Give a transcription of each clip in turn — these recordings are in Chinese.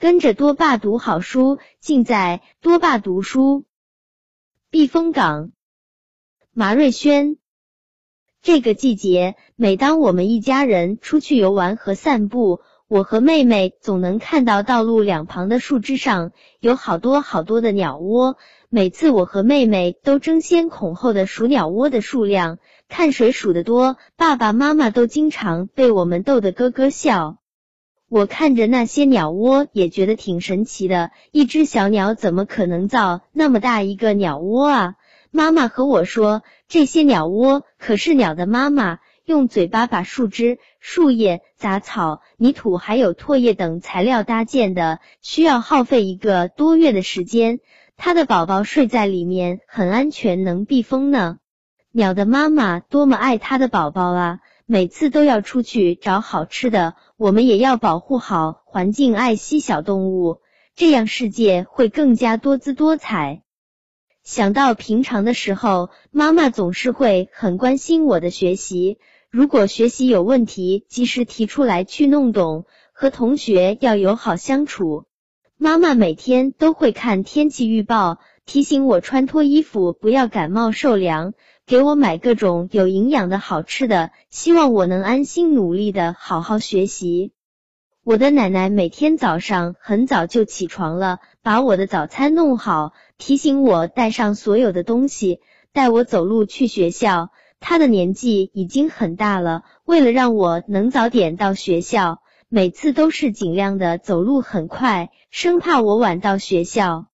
跟着多爸读好书，尽在多爸读书。避风港，马瑞轩。这个季节，每当我们一家人出去游玩和散步，我和妹妹总能看到道路两旁的树枝上有好多好多的鸟窝。每次我和妹妹都争先恐后的数鸟窝的数量，看谁数得多，爸爸妈妈都经常被我们逗得咯咯笑。我看着那些鸟窝，也觉得挺神奇的。一只小鸟怎么可能造那么大一个鸟窝啊？妈妈和我说，这些鸟窝可是鸟的妈妈用嘴巴把树枝、树叶、杂草、泥土还有唾液等材料搭建的，需要耗费一个多月的时间。它的宝宝睡在里面很安全，能避风呢。鸟的妈妈多么爱它的宝宝啊！每次都要出去找好吃的，我们也要保护好环境，爱惜小动物，这样世界会更加多姿多彩。想到平常的时候，妈妈总是会很关心我的学习，如果学习有问题，及时提出来去弄懂，和同学要友好相处。妈妈每天都会看天气预报，提醒我穿脱衣服，不要感冒受凉。给我买各种有营养的好吃的，希望我能安心努力的好好学习。我的奶奶每天早上很早就起床了，把我的早餐弄好，提醒我带上所有的东西，带我走路去学校。她的年纪已经很大了，为了让我能早点到学校，每次都是尽量的走路很快，生怕我晚到学校。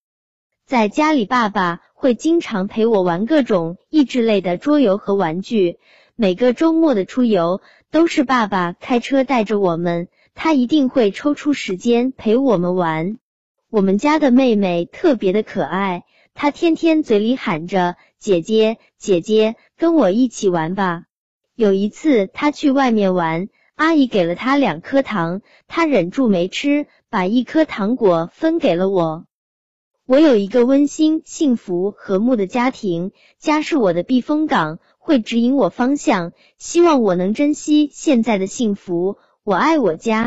在家里，爸爸。会经常陪我玩各种益智类的桌游和玩具。每个周末的出游都是爸爸开车带着我们，他一定会抽出时间陪我们玩。我们家的妹妹特别的可爱，她天天嘴里喊着“姐姐，姐姐，跟我一起玩吧”。有一次她去外面玩，阿姨给了她两颗糖，她忍住没吃，把一颗糖果分给了我。我有一个温馨、幸福、和睦的家庭，家是我的避风港，会指引我方向。希望我能珍惜现在的幸福。我爱我家。